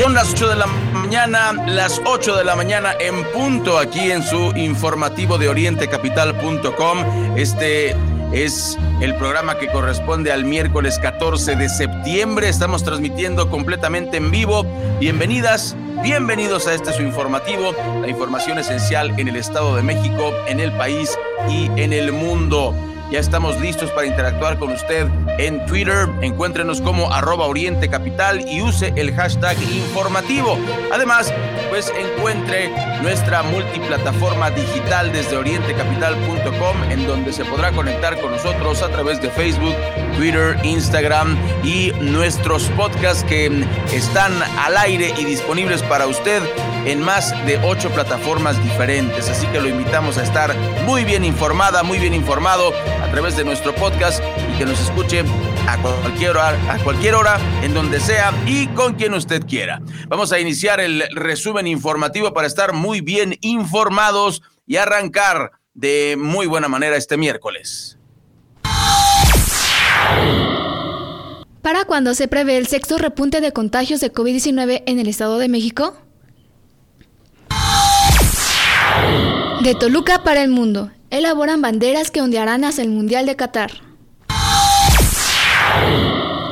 Son las 8 de la mañana, las 8 de la mañana en punto aquí en su informativo de orientecapital.com. Este es el programa que corresponde al miércoles 14 de septiembre. Estamos transmitiendo completamente en vivo. Bienvenidas, bienvenidos a este su informativo, la información esencial en el Estado de México, en el país y en el mundo. Ya estamos listos para interactuar con usted en Twitter. Encuéntrenos como arroba Oriente Capital y use el hashtag informativo. Además, pues encuentre nuestra multiplataforma digital desde orientecapital.com en donde se podrá conectar con nosotros a través de Facebook, Twitter, Instagram y nuestros podcasts que están al aire y disponibles para usted en más de ocho plataformas diferentes. Así que lo invitamos a estar muy bien informada, muy bien informado a través de nuestro podcast y que nos escuche a cualquier hora, a cualquier hora, en donde sea y con quien usted quiera. Vamos a iniciar el resumen informativo para estar muy bien informados y arrancar de muy buena manera este miércoles. ¿Para cuándo se prevé el sexto repunte de contagios de COVID-19 en el Estado de México? De Toluca para el mundo. Elaboran banderas que ondearán hacia el Mundial de Qatar.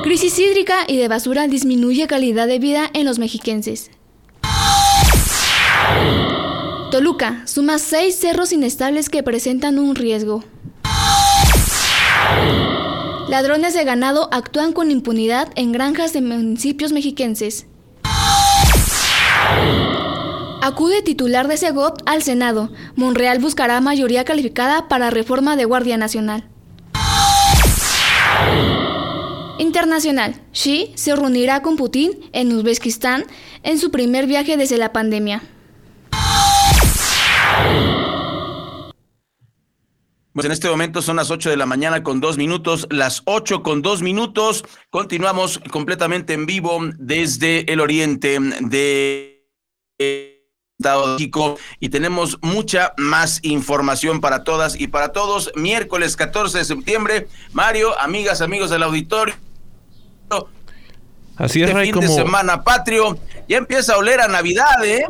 Crisis hídrica y de basura disminuye calidad de vida en los mexiquenses. Toluca suma seis cerros inestables que presentan un riesgo. Ladrones de ganado actúan con impunidad en granjas de municipios mexiquenses. Acude titular de Segot al Senado. Monreal buscará mayoría calificada para reforma de Guardia Nacional. Internacional. Xi se reunirá con Putin en Uzbekistán en su primer viaje desde la pandemia. Pues en este momento son las 8 de la mañana con dos minutos, las 8 con dos minutos. Continuamos completamente en vivo desde el oriente de Estado de México y tenemos mucha más información para todas y para todos. Miércoles 14 de septiembre, Mario, amigas, amigos del auditorio. Así es, este Ray, fin de como... semana patrio, ya empieza a oler a Navidad, ¿eh?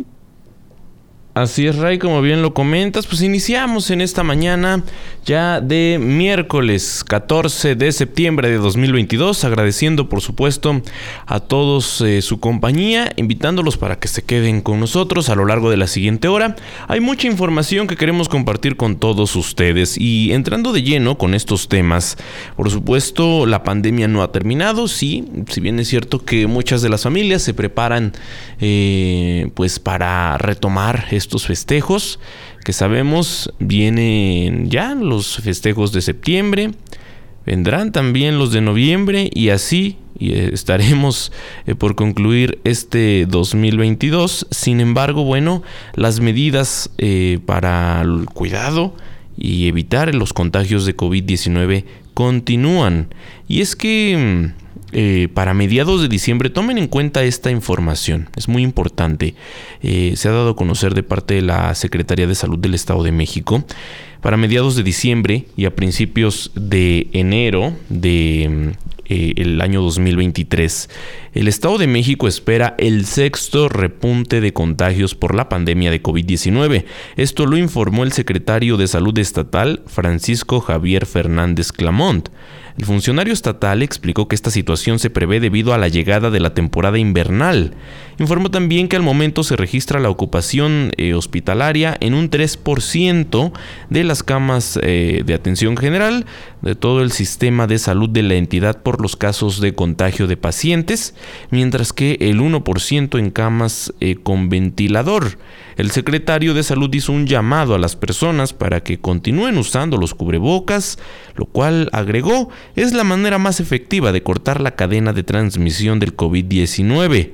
Así es, Ray, como bien lo comentas, pues iniciamos en esta mañana ya de miércoles 14 de septiembre de 2022, agradeciendo por supuesto a todos eh, su compañía, invitándolos para que se queden con nosotros a lo largo de la siguiente hora. Hay mucha información que queremos compartir con todos ustedes y entrando de lleno con estos temas, por supuesto la pandemia no ha terminado, sí, si bien es cierto que muchas de las familias se preparan eh, pues para retomar estos festejos que sabemos vienen ya los festejos de septiembre, vendrán también los de noviembre y así estaremos eh, por concluir este 2022. Sin embargo, bueno, las medidas eh, para el cuidado y evitar los contagios de COVID-19 continúan. Y es que eh, para mediados de diciembre, tomen en cuenta esta información, es muy importante. Eh, se ha dado a conocer de parte de la Secretaría de Salud del Estado de México. Para mediados de diciembre y a principios de enero de eh, el año 2023, el Estado de México espera el sexto repunte de contagios por la pandemia de COVID-19. Esto lo informó el secretario de Salud Estatal, Francisco Javier Fernández Clamont. El funcionario estatal explicó que esta situación se prevé debido a la llegada de la temporada invernal. Informó también que al momento se registra la ocupación eh, hospitalaria en un 3% de las camas eh, de atención general, de todo el sistema de salud de la entidad por los casos de contagio de pacientes, mientras que el 1% en camas eh, con ventilador. El secretario de salud hizo un llamado a las personas para que continúen usando los cubrebocas, lo cual agregó es la manera más efectiva de cortar la cadena de transmisión del COVID-19.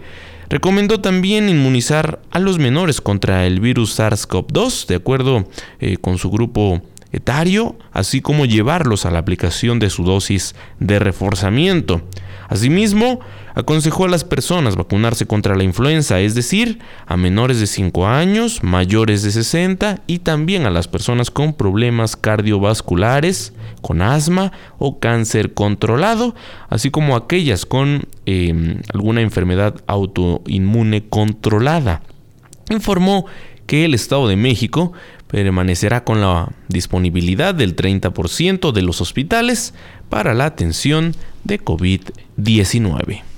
Recomendó también inmunizar a los menores contra el virus SARS-CoV-2, de acuerdo eh, con su grupo etario, así como llevarlos a la aplicación de su dosis de reforzamiento. Asimismo, aconsejó a las personas vacunarse contra la influenza, es decir, a menores de 5 años, mayores de 60 y también a las personas con problemas cardiovasculares, con asma o cáncer controlado, así como aquellas con em, alguna enfermedad autoinmune controlada. Informó que el Estado de México permanecerá con la disponibilidad del 30% de los hospitales para la atención de COVID-19.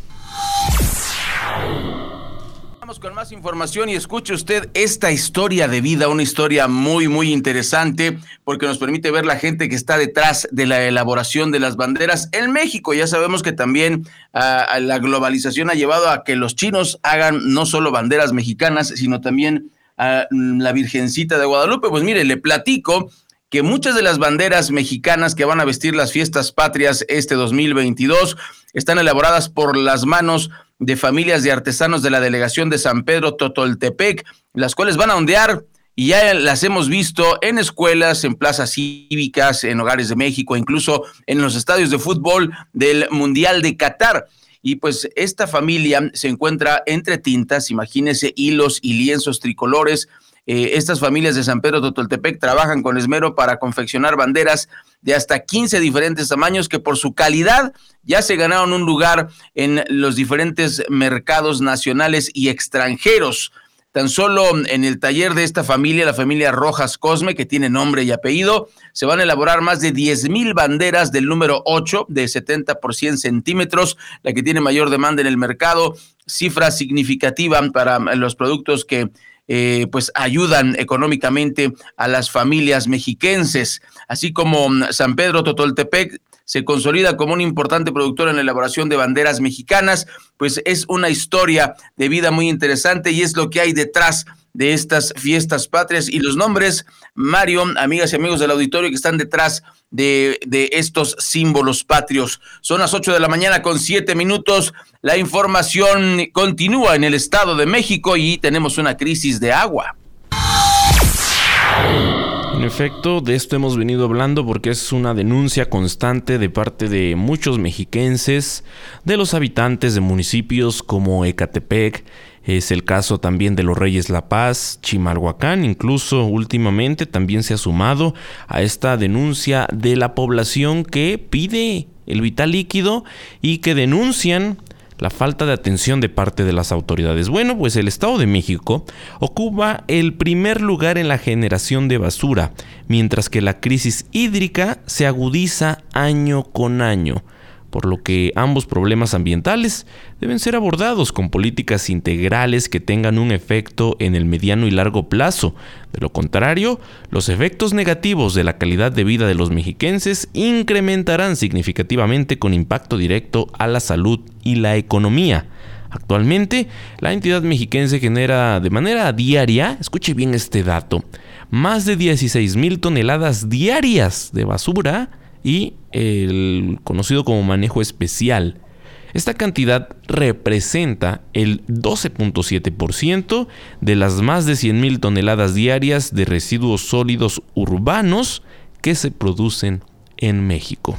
Con más información y escuche usted esta historia de vida, una historia muy, muy interesante porque nos permite ver la gente que está detrás de la elaboración de las banderas en México. Ya sabemos que también ah, la globalización ha llevado a que los chinos hagan no solo banderas mexicanas, sino también a mm, la Virgencita de Guadalupe. Pues mire, le platico que muchas de las banderas mexicanas que van a vestir las fiestas patrias este 2022 están elaboradas por las manos de familias de artesanos de la delegación de San Pedro Totoltepec, las cuales van a ondear y ya las hemos visto en escuelas, en plazas cívicas, en hogares de México, incluso en los estadios de fútbol del Mundial de Qatar. Y pues esta familia se encuentra entre tintas, imagínense hilos y lienzos tricolores. Eh, estas familias de San Pedro Totoltepec trabajan con esmero para confeccionar banderas de hasta 15 diferentes tamaños que por su calidad ya se ganaron un lugar en los diferentes mercados nacionales y extranjeros. Tan solo en el taller de esta familia, la familia Rojas Cosme, que tiene nombre y apellido, se van a elaborar más de 10 mil banderas del número 8 de 70 por 100 centímetros, la que tiene mayor demanda en el mercado, cifra significativa para los productos que eh, pues ayudan económicamente a las familias mexiquenses, así como San Pedro Totoltepec se consolida como un importante productor en la elaboración de banderas mexicanas, pues es una historia de vida muy interesante y es lo que hay detrás de estas fiestas patrias y los nombres, Mario, amigas y amigos del auditorio que están detrás de, de, estos símbolos patrios. Son las 8 de la mañana con 7 minutos. La información continúa en el Estado de México y tenemos una crisis de agua. En efecto, de esto hemos venido hablando porque es una denuncia constante de parte de muchos mexiquenses, de los habitantes de municipios como Ecatepec, es el caso también de los Reyes La Paz, Chimalhuacán, incluso últimamente también se ha sumado a esta denuncia de la población que pide el vital líquido y que denuncian la falta de atención de parte de las autoridades. Bueno, pues el Estado de México ocupa el primer lugar en la generación de basura, mientras que la crisis hídrica se agudiza año con año por lo que ambos problemas ambientales deben ser abordados con políticas integrales que tengan un efecto en el mediano y largo plazo. De lo contrario, los efectos negativos de la calidad de vida de los mexiquenses incrementarán significativamente con impacto directo a la salud y la economía. Actualmente, la entidad mexiquense genera de manera diaria, escuche bien este dato, más de 16 mil toneladas diarias de basura y el conocido como manejo especial. Esta cantidad representa el 12.7% de las más de 100.000 toneladas diarias de residuos sólidos urbanos que se producen en México.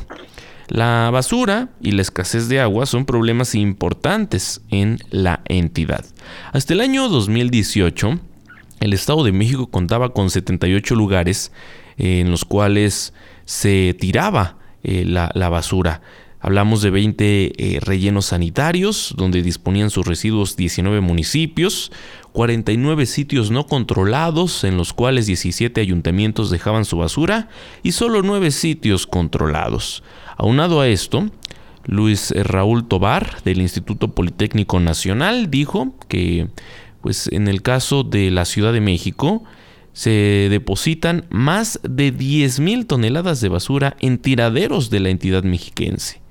La basura y la escasez de agua son problemas importantes en la entidad. Hasta el año 2018, el Estado de México contaba con 78 lugares en los cuales se tiraba eh, la, basura. Hablamos de 20 eh, rellenos sanitarios, donde disponían sus residuos 19 municipios, 49 sitios no controlados, en los cuales 17 ayuntamientos dejaban su basura, y solo 9 sitios controlados. Aunado a esto, Luis Raúl Tobar, del Instituto Politécnico Nacional, dijo que, pues, en el caso de la Ciudad de México, se depositan más de 10.000 toneladas de basura en tiraderos de la entidad mexiquense.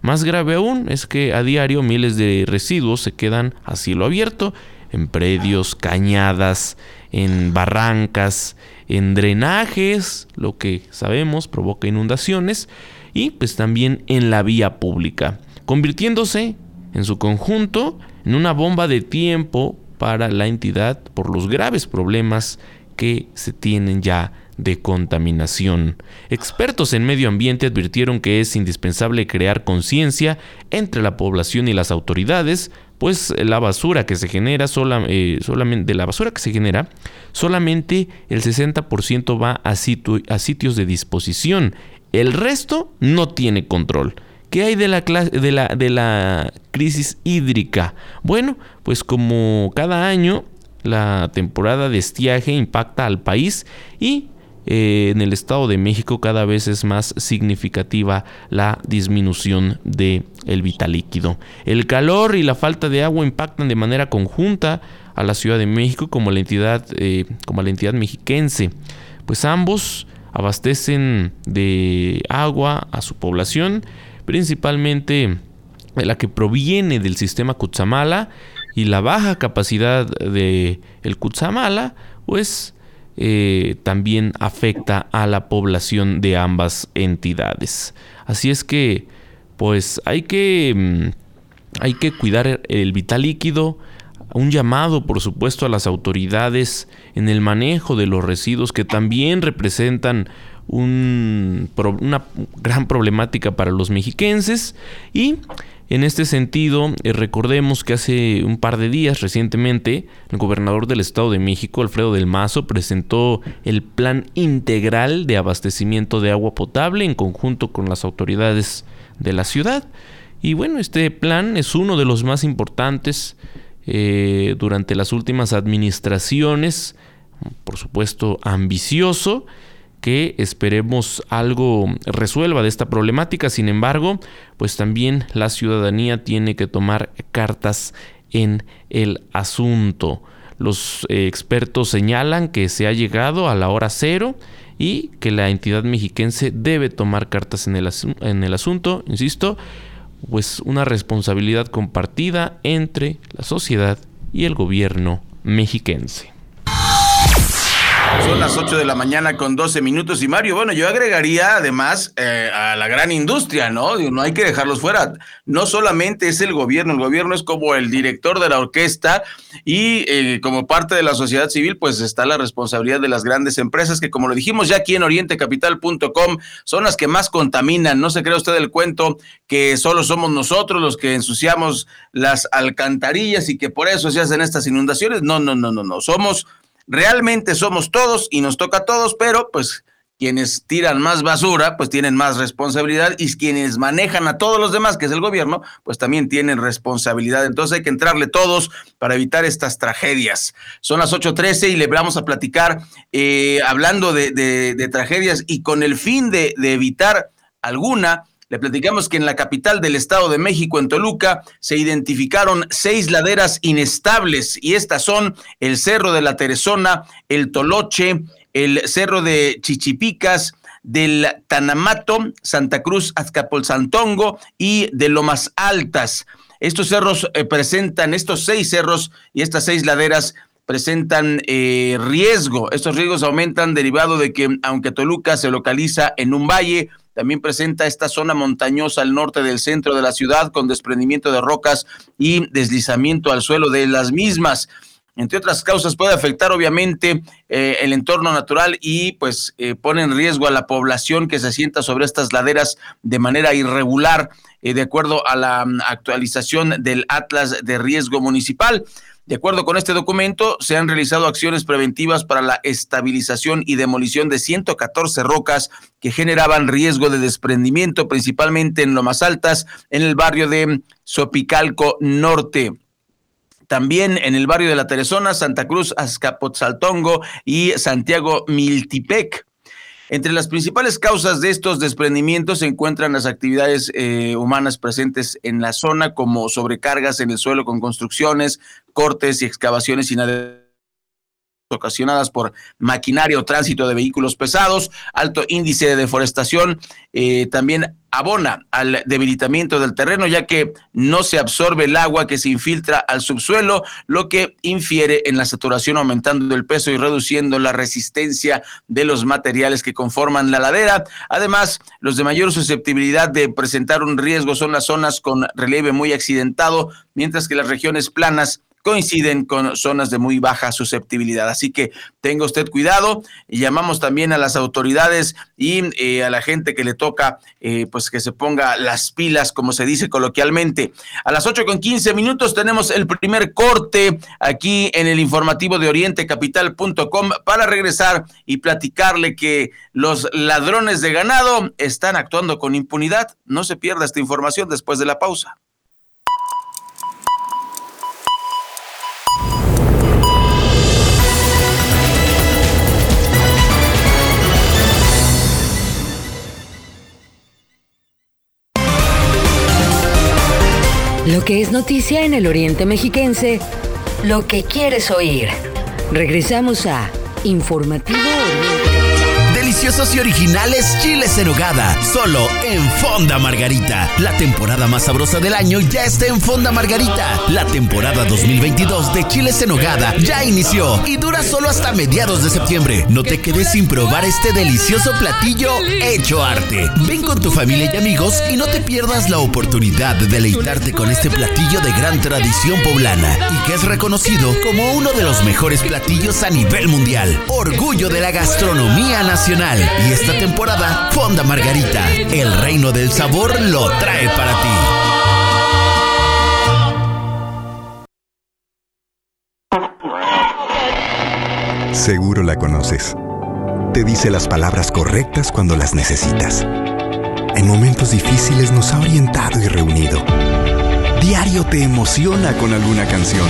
Más grave aún es que a diario miles de residuos se quedan a cielo abierto, en predios, cañadas, en barrancas, en drenajes, lo que sabemos provoca inundaciones, y pues también en la vía pública, convirtiéndose en su conjunto en una bomba de tiempo para la entidad por los graves problemas que se tienen ya de contaminación. Expertos en medio ambiente advirtieron que es indispensable crear conciencia entre la población y las autoridades, pues la basura que se genera, eh, solamente de la basura que se genera, solamente el 60% va a, a sitios de disposición. El resto no tiene control. ¿Qué hay de la, de, la, de la crisis hídrica? Bueno, pues como cada año la temporada de estiaje impacta al país y eh, en el Estado de México cada vez es más significativa la disminución de el vital líquido. El calor y la falta de agua impactan de manera conjunta a la Ciudad de México como la entidad eh, como la entidad mexiquense, pues ambos abastecen de agua a su población, principalmente la que proviene del sistema Cutzamala y la baja capacidad de el Cutzamala, pues eh, también afecta a la población de ambas entidades. Así es que, pues hay que, mm, hay que cuidar el vital líquido, un llamado, por supuesto, a las autoridades en el manejo de los residuos que también representan una gran problemática para los mexiquenses y en este sentido, eh, recordemos que hace un par de días recientemente, el gobernador del Estado de México, Alfredo del Mazo, presentó el plan integral de abastecimiento de agua potable en conjunto con las autoridades de la ciudad. Y bueno, este plan es uno de los más importantes eh, durante las últimas administraciones, por supuesto ambicioso, que esperemos algo resuelva de esta problemática. Sin embargo, pues también la ciudadanía tiene que tomar cartas en el asunto. Los eh, expertos señalan que se ha llegado a la hora cero y que la entidad mexiquense debe tomar cartas en el, en el asunto, insisto, pues una responsabilidad compartida entre la sociedad y el gobierno mexiquense. Son las 8 de la mañana con 12 minutos. Y Mario, bueno, yo agregaría además eh, a la gran industria, ¿no? No hay que dejarlos fuera. No solamente es el gobierno, el gobierno es como el director de la orquesta y eh, como parte de la sociedad civil, pues está la responsabilidad de las grandes empresas que, como lo dijimos ya aquí en orientecapital.com, son las que más contaminan. No se cree usted el cuento que solo somos nosotros los que ensuciamos las alcantarillas y que por eso se hacen estas inundaciones. No, no, no, no, no. Somos realmente somos todos y nos toca a todos, pero pues quienes tiran más basura, pues tienen más responsabilidad y quienes manejan a todos los demás, que es el gobierno, pues también tienen responsabilidad. Entonces hay que entrarle todos para evitar estas tragedias. Son las 8.13 y le vamos a platicar eh, hablando de, tragedias y con el fin de, de evitar alguna, le platicamos que en la capital del Estado de México, en Toluca, se identificaron seis laderas inestables y estas son el Cerro de la Teresona, el Toloche, el Cerro de Chichipicas, del Tanamato, Santa Cruz, Azcapolzantongo y de Lomas Altas. Estos cerros eh, presentan, estos seis cerros y estas seis laderas presentan eh, riesgo. Estos riesgos aumentan derivado de que, aunque Toluca se localiza en un valle, también presenta esta zona montañosa al norte del centro de la ciudad con desprendimiento de rocas y deslizamiento al suelo de las mismas. Entre otras causas puede afectar obviamente eh, el entorno natural y pues eh, pone en riesgo a la población que se asienta sobre estas laderas de manera irregular, eh, de acuerdo a la mm, actualización del Atlas de Riesgo Municipal. De acuerdo con este documento, se han realizado acciones preventivas para la estabilización y demolición de 114 rocas que generaban riesgo de desprendimiento, principalmente en lo más altas, en el barrio de Sopicalco Norte también en el barrio de La Teresona, Santa Cruz, Azcapotzaltongo y Santiago Miltipec. Entre las principales causas de estos desprendimientos se encuentran las actividades eh, humanas presentes en la zona, como sobrecargas en el suelo con construcciones, cortes y excavaciones inadecuadas ocasionadas por maquinaria o tránsito de vehículos pesados, alto índice de deforestación, eh, también abona al debilitamiento del terreno, ya que no se absorbe el agua que se infiltra al subsuelo, lo que infiere en la saturación, aumentando el peso y reduciendo la resistencia de los materiales que conforman la ladera. Además, los de mayor susceptibilidad de presentar un riesgo son las zonas con relieve muy accidentado, mientras que las regiones planas coinciden con zonas de muy baja susceptibilidad. Así que tenga usted cuidado y llamamos también a las autoridades y eh, a la gente que le toca, eh, pues que se ponga las pilas, como se dice coloquialmente. A las ocho con quince minutos tenemos el primer corte aquí en el informativo de orientecapital.com para regresar y platicarle que los ladrones de ganado están actuando con impunidad. No se pierda esta información después de la pausa. Lo que es noticia en el Oriente Mexiquense, lo que quieres oír. Regresamos a Informativo Oriente deliciosos y originales chiles en hogada, solo en Fonda Margarita. La temporada más sabrosa del año ya está en Fonda Margarita. La temporada 2022 de chiles en hogada ya inició y dura solo hasta mediados de septiembre. No te quedes sin probar este delicioso platillo hecho arte. Ven con tu familia y amigos y no te pierdas la oportunidad de deleitarte con este platillo de gran tradición poblana y que es reconocido como uno de los mejores platillos a nivel mundial. Orgullo de la gastronomía nacional. Y esta temporada, Fonda Margarita, el reino del sabor lo trae para ti. Seguro la conoces. Te dice las palabras correctas cuando las necesitas. En momentos difíciles nos ha orientado y reunido. Diario te emociona con alguna canción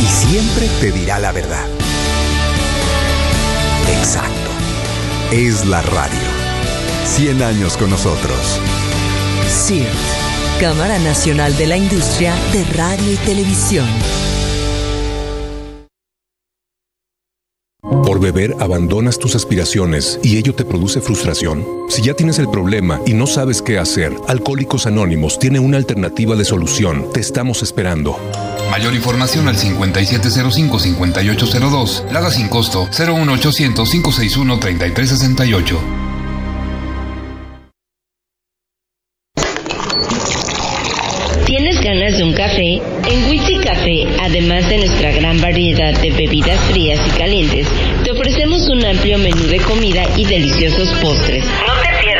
y siempre te dirá la verdad. Exacto es la radio. 100 años con nosotros. CIRT, Cámara Nacional de la Industria de Radio y Televisión. Por beber abandonas tus aspiraciones y ello te produce frustración. Si ya tienes el problema y no sabes qué hacer, Alcohólicos Anónimos tiene una alternativa de solución. Te estamos esperando. Mayor información al 5705-5802. Lada sin costo 01800-561-3368. Ganas de un café? En Witsi Café, además de nuestra gran variedad de bebidas frías y calientes, te ofrecemos un amplio menú de comida y deliciosos postres. No te pierdas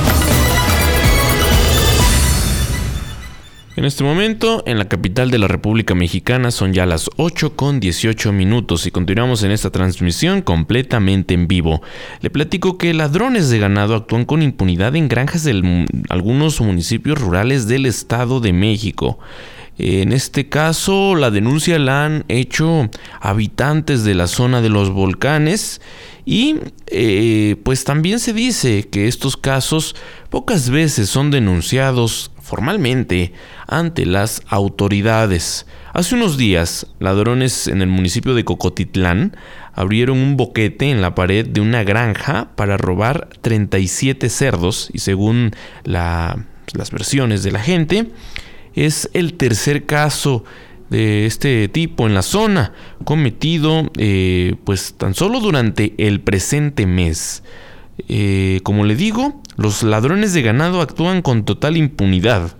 En este momento, en la capital de la República Mexicana son ya las 8 con 18 minutos y continuamos en esta transmisión completamente en vivo. Le platico que ladrones de ganado actúan con impunidad en granjas de algunos municipios rurales del Estado de México. En este caso, la denuncia la han hecho habitantes de la zona de los volcanes y eh, pues también se dice que estos casos pocas veces son denunciados formalmente ante las autoridades. Hace unos días, ladrones en el municipio de Cocotitlán abrieron un boquete en la pared de una granja para robar 37 cerdos y según las versiones de la gente, es el tercer caso de este tipo en la zona, cometido eh, pues tan solo durante el presente mes. Eh, como le digo, los ladrones de ganado actúan con total impunidad.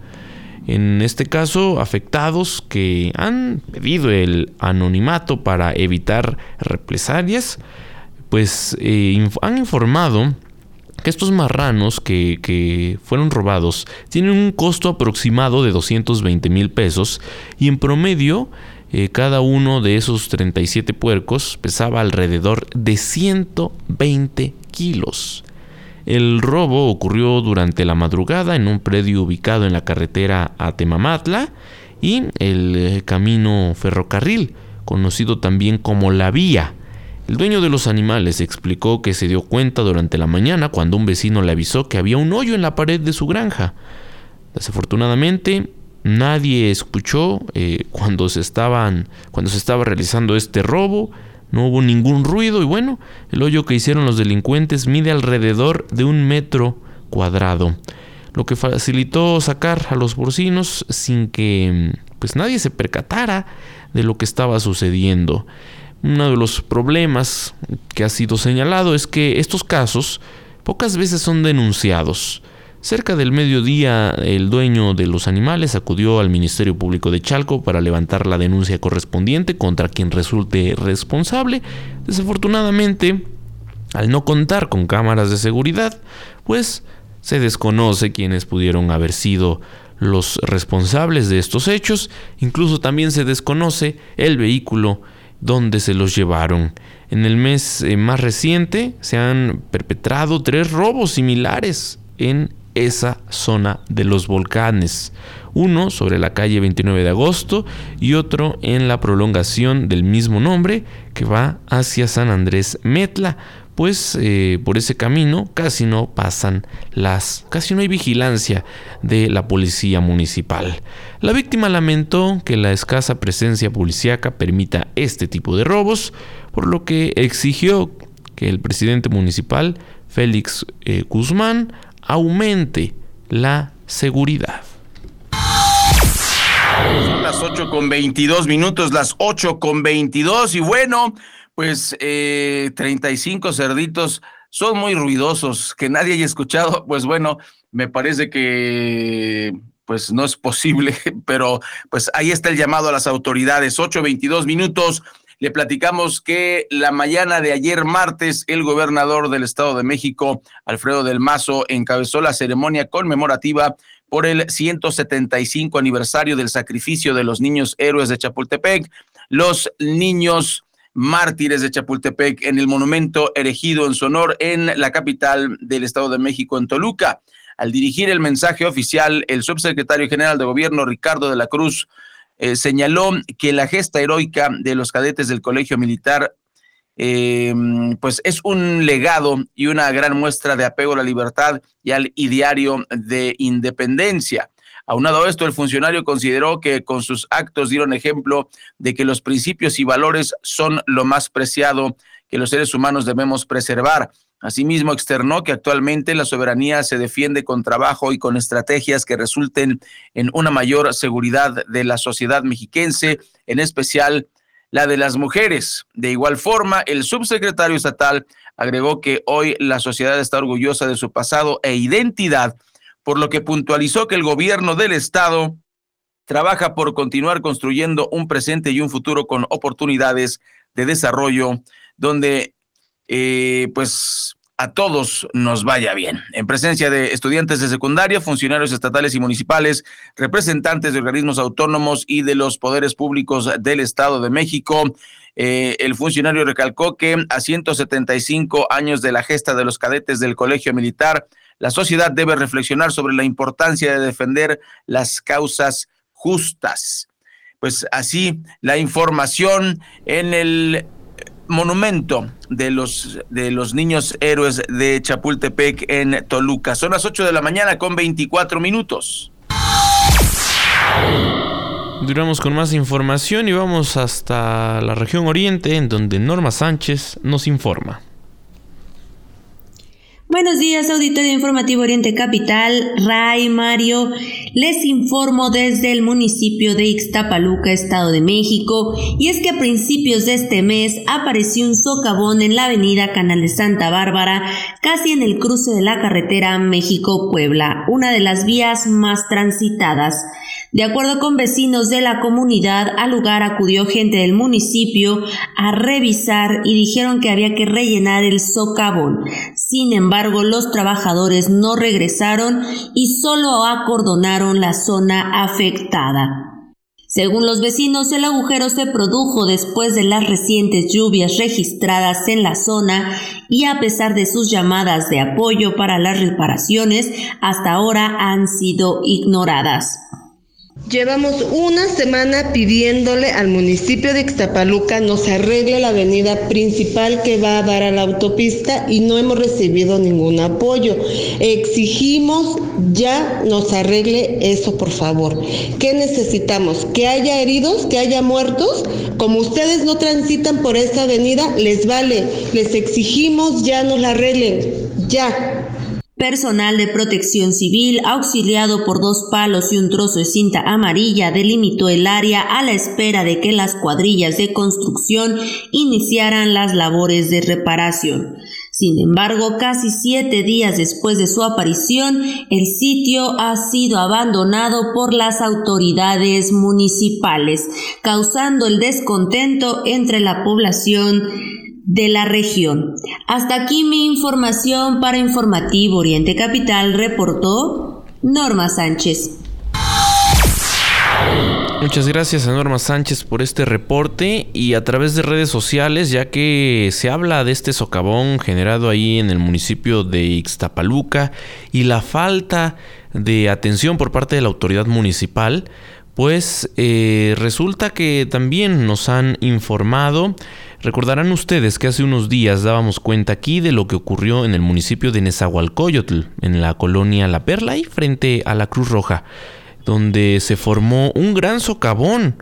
En este caso, afectados que han pedido el anonimato para evitar represalias, pues eh, han informado que estos marranos que, fueron robados tienen un costo aproximado de 220 mil pesos y en promedio eh, cada uno de esos 37 puercos pesaba alrededor de 120 kilos. El robo ocurrió durante la madrugada en un predio ubicado en la carretera a y el eh, camino ferrocarril, conocido también como La Vía. El dueño de los animales explicó que se dio cuenta durante la mañana cuando un vecino le avisó que había un hoyo en la pared de su granja. Desafortunadamente, nadie escuchó eh, cuando, se estaban, cuando se estaba realizando este robo. No hubo ningún ruido y bueno, el hoyo que hicieron los delincuentes mide alrededor de un metro cuadrado, lo que facilitó sacar a los porcinos sin que pues nadie se percatara de lo que estaba sucediendo. Uno de los problemas que ha sido señalado es que estos casos pocas veces son denunciados. Cerca del mediodía, el dueño de los animales acudió al Ministerio Público de Chalco para levantar la denuncia correspondiente contra quien resulte responsable. Desafortunadamente, al no contar con cámaras de seguridad, pues se desconoce quiénes pudieron haber sido los responsables de estos hechos. Incluso también se desconoce el vehículo donde se los llevaron. En el mes eh, más reciente se han perpetrado tres robos similares en esa zona de los volcanes. Uno sobre la calle 29 de agosto y otro en la prolongación del mismo nombre que va hacia San Andrés Metla pues eh, por ese camino casi no pasan las, casi no hay vigilancia de la policía municipal. La víctima lamentó que la escasa presencia policíaca permita este tipo de robos, por lo que exigió que el presidente municipal, Félix eh, Guzmán, aumente la seguridad. Son las 8 con 22 minutos, las 8 con 22 y bueno, pues eh, 35 cerditos son muy ruidosos, que nadie haya escuchado, pues bueno, me parece que pues no es posible, pero pues ahí está el llamado a las autoridades. 8.22 minutos. Le platicamos que la mañana de ayer martes el gobernador del Estado de México, Alfredo del Mazo, encabezó la ceremonia conmemorativa por el 175 aniversario del sacrificio de los niños héroes de Chapultepec. Los niños mártires de Chapultepec en el monumento erigido en su honor en la capital del Estado de México, en Toluca. Al dirigir el mensaje oficial, el subsecretario general de Gobierno, Ricardo de la Cruz, eh, señaló que la gesta heroica de los cadetes del Colegio Militar eh, pues es un legado y una gran muestra de apego a la libertad y al ideario de independencia. Aunado a esto, el funcionario consideró que con sus actos dieron ejemplo de que los principios y valores son lo más preciado que los seres humanos debemos preservar. Asimismo, externó que actualmente la soberanía se defiende con trabajo y con estrategias que resulten en una mayor seguridad de la sociedad mexiquense, en especial la de las mujeres. De igual forma, el subsecretario estatal agregó que hoy la sociedad está orgullosa de su pasado e identidad por lo que puntualizó que el gobierno del estado trabaja por continuar construyendo un presente y un futuro con oportunidades de desarrollo donde eh, pues a todos nos vaya bien. En presencia de estudiantes de secundaria, funcionarios estatales y municipales, representantes de organismos autónomos y de los poderes públicos del Estado de México, eh, el funcionario recalcó que a 175 años de la gesta de los cadetes del Colegio Militar, la sociedad debe reflexionar sobre la importancia de defender las causas justas. Pues así la información en el monumento de los, de los niños héroes de Chapultepec en Toluca. Son las 8 de la mañana con 24 minutos. Duramos con más información y vamos hasta la región oriente en donde Norma Sánchez nos informa. Buenos días, auditorio informativo Oriente Capital, Ray Mario. Les informo desde el municipio de Ixtapaluca, Estado de México, y es que a principios de este mes apareció un socavón en la avenida Canal de Santa Bárbara, casi en el cruce de la carretera México-Puebla, una de las vías más transitadas. De acuerdo con vecinos de la comunidad, al lugar acudió gente del municipio a revisar y dijeron que había que rellenar el socavón. Sin embargo, los trabajadores no regresaron y solo acordonaron la zona afectada. Según los vecinos, el agujero se produjo después de las recientes lluvias registradas en la zona y a pesar de sus llamadas de apoyo para las reparaciones, hasta ahora han sido ignoradas. Llevamos una semana pidiéndole al municipio de Ixtapaluca nos arregle la avenida principal que va a dar a la autopista y no hemos recibido ningún apoyo. Exigimos ya nos arregle eso, por favor. ¿Qué necesitamos? ¿Que haya heridos? ¿Que haya muertos? Como ustedes no transitan por esa avenida, les vale. Les exigimos ya nos la arreglen. Ya. Personal de protección civil, auxiliado por dos palos y un trozo de cinta amarilla, delimitó el área a la espera de que las cuadrillas de construcción iniciaran las labores de reparación. Sin embargo, casi siete días después de su aparición, el sitio ha sido abandonado por las autoridades municipales, causando el descontento entre la población de la región. Hasta aquí mi información para Informativo Oriente Capital, reportó Norma Sánchez. Muchas gracias a Norma Sánchez por este reporte y a través de redes sociales, ya que se habla de este socavón generado ahí en el municipio de Ixtapaluca y la falta de atención por parte de la autoridad municipal, pues eh, resulta que también nos han informado Recordarán ustedes que hace unos días dábamos cuenta aquí de lo que ocurrió en el municipio de Nezahualcóyotl, en la colonia La Perla y frente a la Cruz Roja, donde se formó un gran socavón.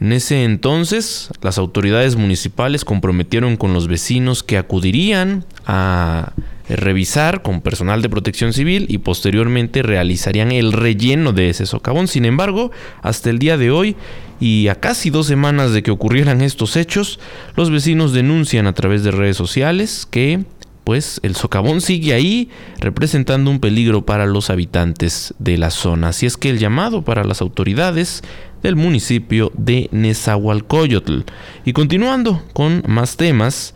En ese entonces, las autoridades municipales comprometieron con los vecinos que acudirían a revisar con personal de protección civil y posteriormente realizarían el relleno de ese socavón. Sin embargo, hasta el día de hoy y a casi dos semanas de que ocurrieran estos hechos, los vecinos denuncian a través de redes sociales que pues el socavón sigue ahí representando un peligro para los habitantes de la zona. Así es que el llamado para las autoridades del municipio de Nezahualcóyotl. Y continuando con más temas,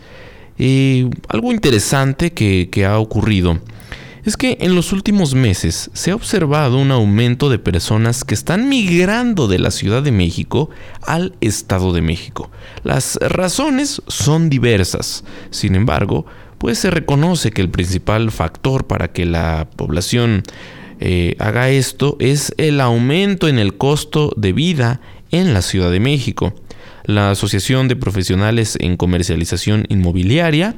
eh, algo interesante que, que ha ocurrido es que en los últimos meses se ha observado un aumento de personas que están migrando de la Ciudad de México al Estado de México. Las razones son diversas, sin embargo, pues se reconoce que el principal factor para que la población eh, haga esto es el aumento en el costo de vida en la Ciudad de México. La Asociación de Profesionales en Comercialización Inmobiliaria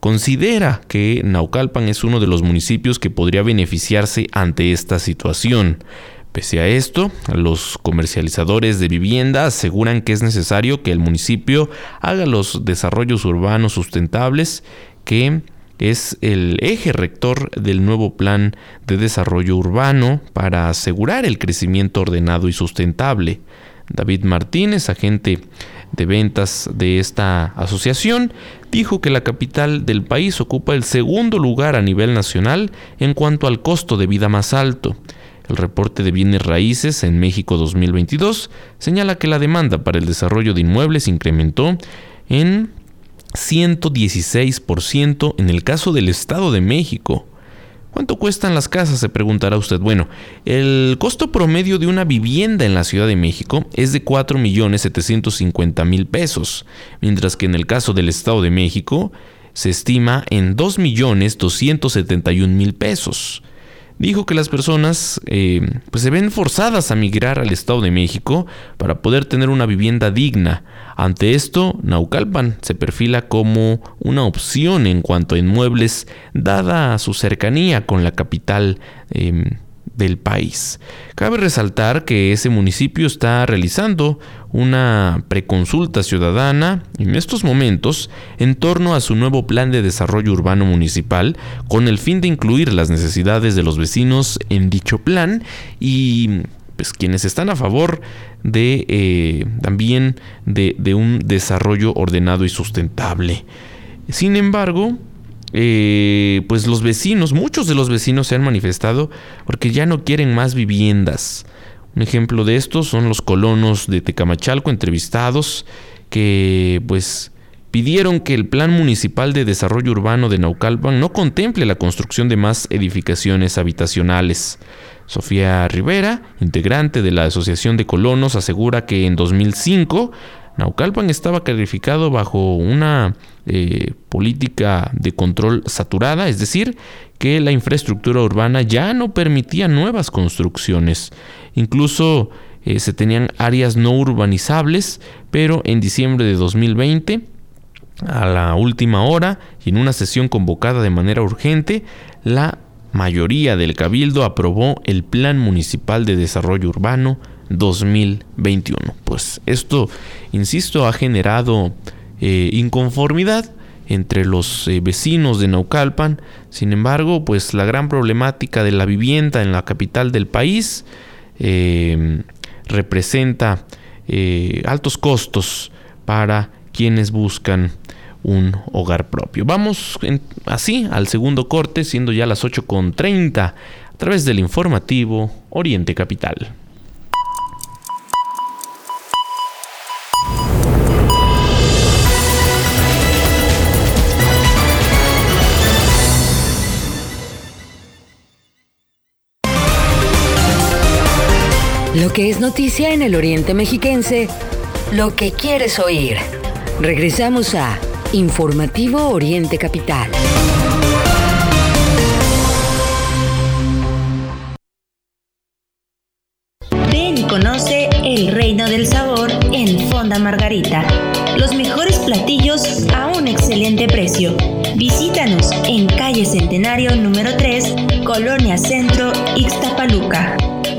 considera que Naucalpan es uno de los municipios que podría beneficiarse ante esta situación. Pese a esto, los comercializadores de vivienda aseguran que es necesario que el municipio haga los desarrollos urbanos sustentables que es el eje rector del nuevo plan de desarrollo urbano para asegurar el crecimiento ordenado y sustentable. David Martínez, agente de ventas de esta asociación, dijo que la capital del país ocupa el segundo lugar a nivel nacional en cuanto al costo de vida más alto. El reporte de bienes raíces en México 2022 señala que la demanda para el desarrollo de inmuebles incrementó en 116% en el caso del Estado de México, ¿Cuánto cuestan las casas? Se preguntará usted. Bueno, el costo promedio de una vivienda en la Ciudad de México es de 4.750.000 pesos, mientras que en el caso del Estado de México se estima en 2.271.000 pesos dijo que las personas eh, pues se ven forzadas a migrar al Estado de México para poder tener una vivienda digna. Ante esto, Naucalpan se perfila como una opción en cuanto a inmuebles, dada su cercanía con la capital. Em, del país. Cabe resaltar que ese municipio está realizando una preconsulta ciudadana en estos momentos en torno a su nuevo plan de desarrollo urbano municipal con el fin de incluir las necesidades de los vecinos en dicho plan y pues quienes están a favor de eh, también de, de un desarrollo ordenado y sustentable. Sin embargo, eh, pues los vecinos, muchos de los vecinos se han manifestado porque ya no quieren más viviendas. Un ejemplo de esto son los colonos de Tecamachalco entrevistados que pues pidieron que el Plan Municipal de Desarrollo Urbano de Naucalpan no contemple la construcción de más edificaciones habitacionales. Sofía Rivera, integrante de la Asociación de Colonos, asegura que en 2005 Naucalpan estaba calificado bajo una eh, política de control saturada, es decir, que la infraestructura urbana ya no permitía nuevas construcciones. Incluso eh, se tenían áreas no urbanizables, pero en diciembre de 2020 a la última hora y en una sesión convocada de manera urgente, la mayoría del cabildo aprobó el Plan Municipal de Desarrollo Urbano 2021. Pues esto, insisto, ha generado eh, inconformidad entre los eh, vecinos de Naucalpan. Sin embargo, pues la gran problemática de la vivienda en la capital del país eh, representa altos costos para quienes buscan un hogar propio. Vamos así al segundo corte, siendo ya las 8.30, a través del informativo Oriente Capital. Lo que es noticia en el Oriente Mexiquense, lo que quieres oír. Regresamos a Informativo Oriente Capital. Ven y conoce el reino del sabor en Fonda Margarita. Los mejores platillos a un excelente precio. Visítanos en calle Centenario número 3, Colonia Centro, Ixtapaluca.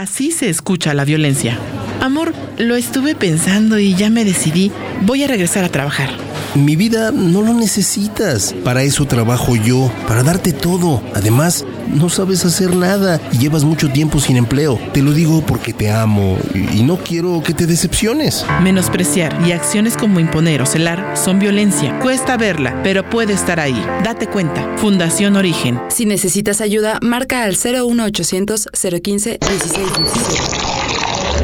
Así se escucha la violencia. Amor, lo estuve pensando y ya me decidí. Voy a regresar a trabajar. Mi vida no lo necesitas. Para eso trabajo yo, para darte todo. Además, no sabes hacer nada y llevas mucho tiempo sin empleo. Te lo digo porque te amo y no quiero que te decepciones. Menospreciar y acciones como imponer o celar son violencia. Cuesta verla, pero puede estar ahí. Date cuenta. Fundación Origen. Si necesitas ayuda, marca al 01800 015 1617.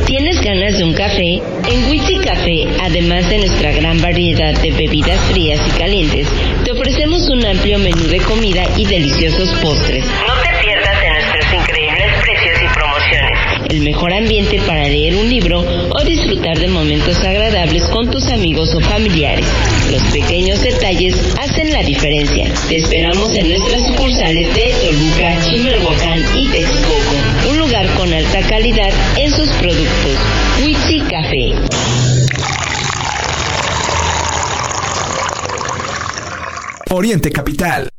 ¿Tienes ganas de un café? En Witsi Café, además de nuestra gran variedad de bebidas frías y calientes, te ofrecemos un amplio menú de comida y deliciosos postres. No te pierdas de nuestros increíbles precios y promociones. El mejor ambiente para leer un libro o disfrutar de momentos agradables con tus amigos o familiares. Los pequeños detalles hacen la diferencia. Te esperamos en nuestras sucursales de Toluca, Chimalhuacán y Texcoco. Con alta calidad en sus productos. Witsi Café. Oriente Capital.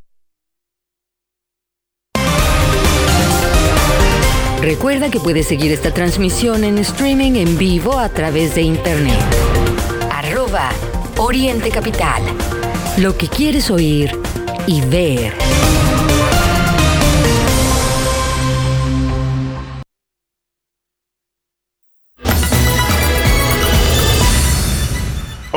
Recuerda que puedes seguir esta transmisión en streaming en vivo a través de internet. Arroba Oriente Capital. Lo que quieres oír y ver.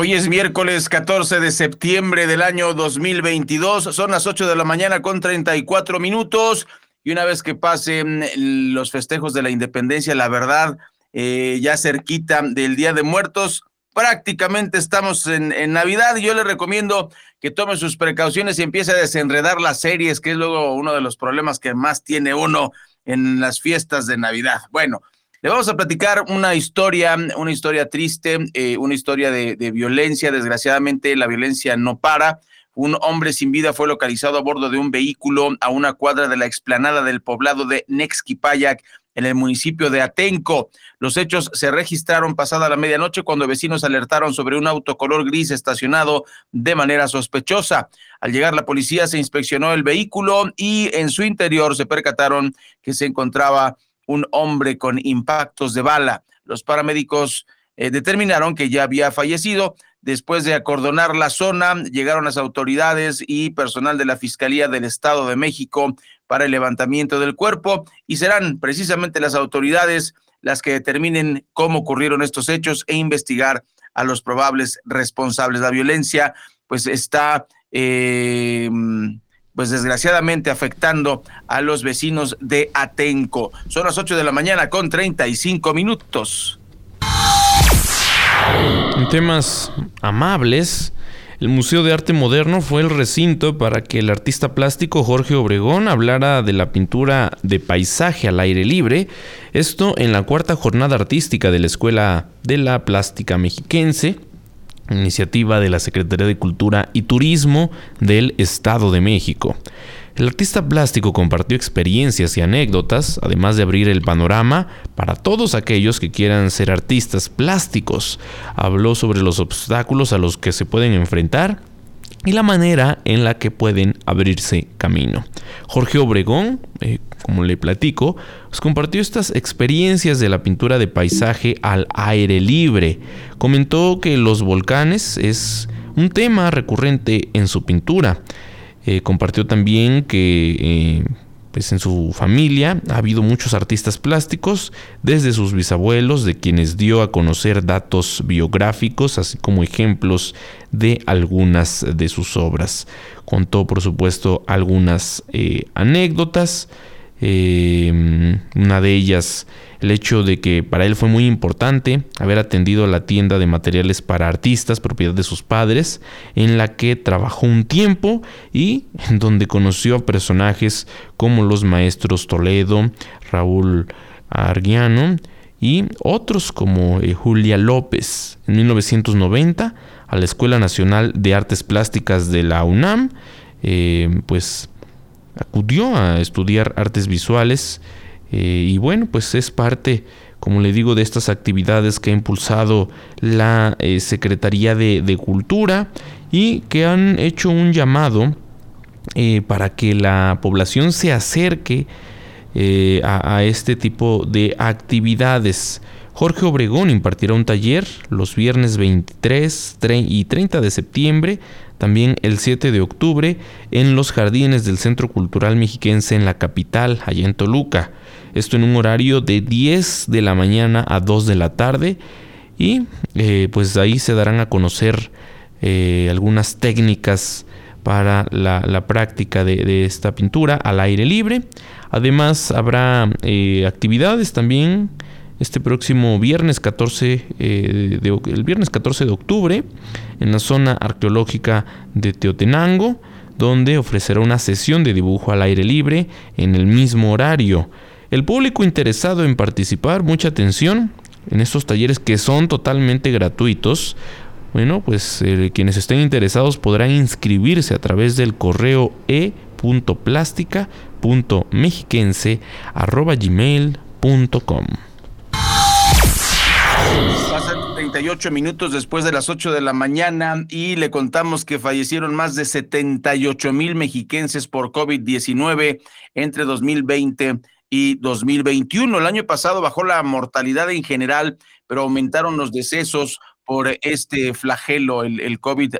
Hoy es miércoles 14 de septiembre del año 2022. Son las 8 de la mañana con 34 minutos. Y una vez que pasen los festejos de la independencia, la verdad, eh, ya cerquita del Día de Muertos, prácticamente estamos en, Navidad. Yo le recomiendo que tome sus precauciones y empiece a desenredar las series, que es luego uno de los problemas que más tiene uno en las fiestas de Navidad. Bueno, Le vamos a platicar una historia, una historia triste, eh, una historia de, de violencia. Desgraciadamente, la violencia no para. Un hombre sin vida fue localizado a bordo de un vehículo a una cuadra de la explanada del poblado de Nexquipayac, en el municipio de Atenco. Los hechos se registraron pasada la medianoche cuando vecinos alertaron sobre un auto color gris estacionado de manera sospechosa. Al llegar la policía se inspeccionó el vehículo y en su interior se percataron que se encontraba un hombre con impactos de bala. Los paramédicos eh, determinaron que ya había fallecido. Después de acordonar la zona, llegaron las autoridades y personal de la Fiscalía del Estado de México para el levantamiento del cuerpo y serán precisamente las autoridades las que determinen cómo ocurrieron estos hechos e investigar a los probables responsables. La violencia pues está eh, pues desgraciadamente afectando a los vecinos de Atenco. Son las 8 de la mañana con 35 minutos. En temas amables, el Museo de Arte Moderno fue el recinto para que el artista plástico Jorge Obregón hablara de la pintura de paisaje al aire libre, esto en la cuarta jornada artística de la Escuela de la Plástica Mexiquense, iniciativa de la Secretaría de Cultura y Turismo del Estado de México. El artista plástico compartió experiencias y anécdotas, además de abrir el panorama para todos aquellos que quieran ser artistas plásticos. Habló sobre los obstáculos a los que se pueden enfrentar y la manera en la que pueden abrirse camino. Jorge Obregón, eh, como le platico, pues compartió estas experiencias de la pintura de paisaje al aire libre. Comentó que los volcanes es un tema recurrente en su pintura eh, compartió también que eh, pues en su familia ha habido muchos artistas plásticos, desde sus bisabuelos, de quienes dio a conocer datos biográficos, así como ejemplos de algunas de sus obras. Contó, por supuesto, algunas eh, anécdotas. una de ellas el hecho de que para él fue muy importante haber atendido la tienda de materiales para artistas, propiedad de sus padres, en la que trabajó un tiempo y en donde conoció a personajes como los maestros Toledo, Raúl Arguiano y otros como eh, Julia López. En 1990, a la Escuela Nacional de Artes Plásticas de la UNAM, eh, pues acudió a estudiar artes visuales eh, y bueno, pues es parte, como le digo, de estas actividades que ha impulsado la eh, Secretaría de, Cultura y que han hecho un llamado eh, para que la población se acerque a, a, este tipo de actividades. Jorge Obregón impartirá un taller los viernes 23 y 30 de septiembre, también el 7 de octubre, en los jardines del Centro Cultural Mexiquense en la capital, allá en Toluca. Esto en un horario de 10 de la mañana a 2 de la tarde. Y eh, pues ahí se darán a conocer eh, algunas técnicas para la, práctica de, esta pintura al aire libre. Además habrá eh, actividades también este próximo viernes 14 de, el viernes 14 de octubre en la zona arqueológica de Teotenango donde ofrecerá una sesión de dibujo al aire libre en el mismo horario. El público interesado en participar, mucha atención en estos talleres que son totalmente gratuitos. Bueno, pues eh, quienes estén interesados podrán inscribirse a través del correo e.plástica.mexiquense.gmail.com Pasan 38 minutos después de las 8 de la mañana y le contamos que fallecieron más de 78 mil mexiquenses por COVID-19 entre 2020 y 2021. El año pasado bajó la mortalidad en general, pero aumentaron los decesos por este flagelo, el, el COVID,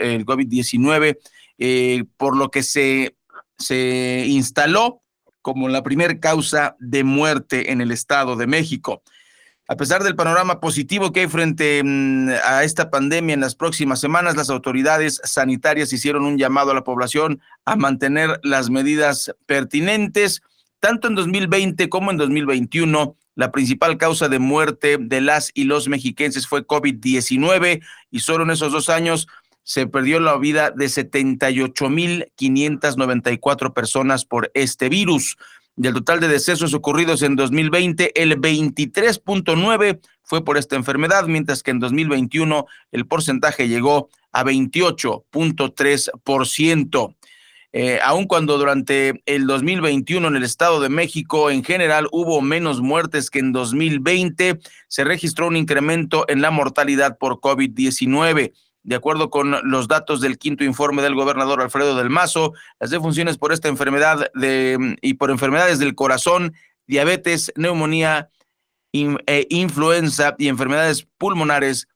el COVID-19, eh, por lo que se, se instaló como la primer causa de muerte en el Estado de México. A pesar del panorama positivo que hay frente mm, a esta pandemia en las próximas semanas, las autoridades sanitarias hicieron un llamado a la población a mantener las medidas pertinentes tanto en 2020 como en 2021, la principal causa de muerte de las y los mexiquenses fue COVID-19 y solo en esos dos años se perdió la vida de 78.594 personas por este virus. Del total de decesos ocurridos en 2020, el 23.9 fue por esta enfermedad, mientras que en 2021 el porcentaje llegó a 28.3%. Eh, aun cuando durante el 2021 en el Estado de México en general hubo menos muertes que en 2020, se registró un incremento en la mortalidad por COVID-19. De acuerdo con los datos del quinto informe del gobernador Alfredo del Mazo, las defunciones por esta enfermedad de, y por enfermedades del corazón, diabetes, neumonía, e influenza y enfermedades pulmonares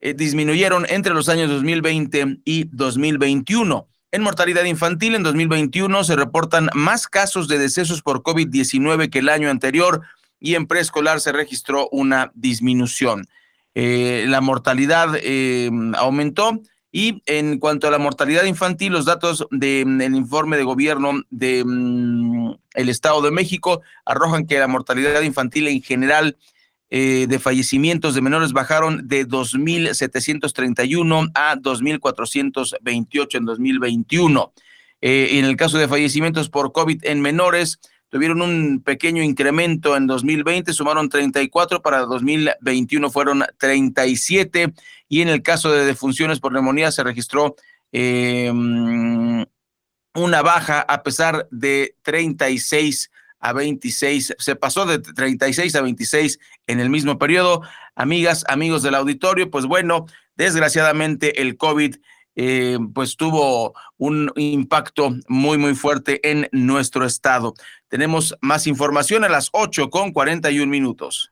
eh, disminuyeron entre los años 2020 y 2021. En mortalidad infantil, en 2021 se reportan más casos de decesos por COVID-19 que el año anterior y en preescolar se registró una disminución. Eh, la mortalidad eh, aumentó y en cuanto a la mortalidad infantil, los datos del mm, informe de gobierno del mm, Estado de México arrojan que la mortalidad infantil en general eh, de fallecimientos de menores bajaron de 2.731 a 2.428 en 2021. en el caso de fallecimientos por COVID en menores, tuvieron un pequeño incremento en 2020, sumaron 34, para 2021 fueron 37 y en el caso de defunciones por neumonía se registró em, una baja a pesar de 36 a 26, se pasó de 36 a 26 en el mismo periodo. Amigas, amigos del auditorio, pues bueno, desgraciadamente el COVID eh, pues tuvo un impacto muy, muy fuerte en nuestro estado. Tenemos más información a las 8 con 41 minutos.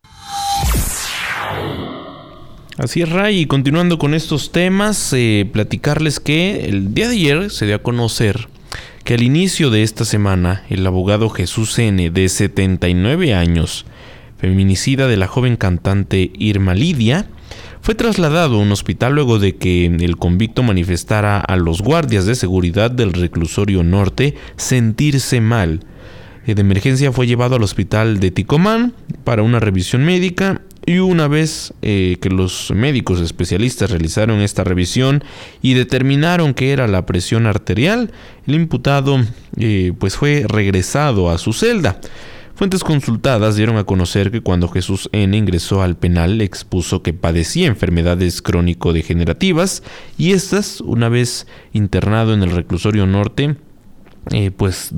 Así es, Ray. Y continuando con estos temas, eh, platicarles que el día de ayer se dio a conocer que al inicio de esta semana, el abogado Jesús N., de 79 años, feminicida de la joven cantante Irma Lidia, fue trasladado a un hospital luego de que el convicto manifestara a los guardias de seguridad del reclusorio norte sentirse mal. Eh, de emergencia fue llevado al hospital de Ticomán para una revisión médica y una vez eh, que los médicos especialistas realizaron esta revisión y determinaron que era la presión arterial, el imputado eh, pues fue regresado a su celda. Fuentes consultadas dieron a conocer que cuando Jesús N. ingresó al penal expuso que padecía enfermedades crónico-degenerativas y estas, una vez internado en el reclusorio norte, eh, pues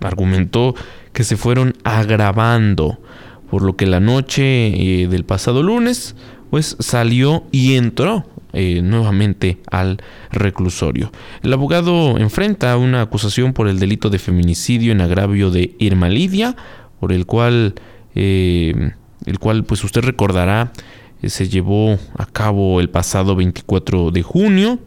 argumentó que se fueron agravando, por lo que la noche eh, del pasado lunes, pues salió y entró eh, nuevamente al reclusorio. El abogado enfrenta una acusación por el delito de feminicidio en agravio de Irma Lidia, por el cual, eh, el cual pues usted recordará, eh, se llevó a cabo el pasado 24 de junio.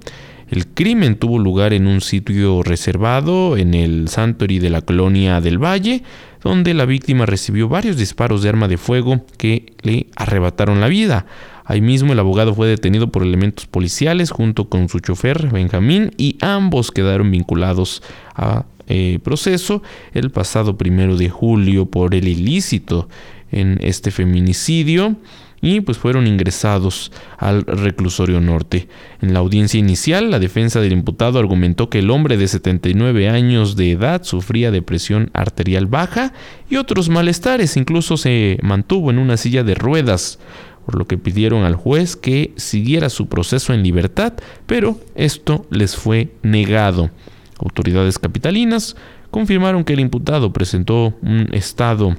El crimen tuvo lugar en un sitio reservado en el Santori de la colonia del Valle, donde la víctima recibió varios disparos de arma de fuego que le arrebataron la vida. Ahí mismo el abogado fue detenido por elementos policiales junto con su chofer Benjamín y ambos quedaron vinculados a eh, proceso el pasado primero de julio por el ilícito en este feminicidio y pues fueron ingresados al reclusorio norte. En la audiencia inicial, la defensa del imputado argumentó que el hombre de 79 años de edad sufría de presión arterial baja y otros malestares, incluso se mantuvo en una silla de ruedas, por lo que pidieron al juez que siguiera su proceso en libertad, pero esto les fue negado. Autoridades capitalinas confirmaron que el imputado presentó un estado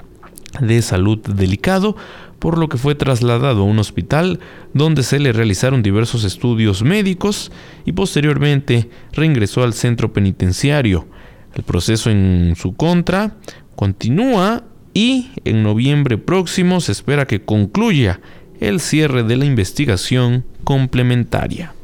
de salud delicado, por lo que fue trasladado a un hospital donde se le realizaron diversos estudios médicos y posteriormente reingresó al centro penitenciario. El proceso en su contra continúa y en noviembre próximo se espera que concluya el cierre de la investigación complementaria.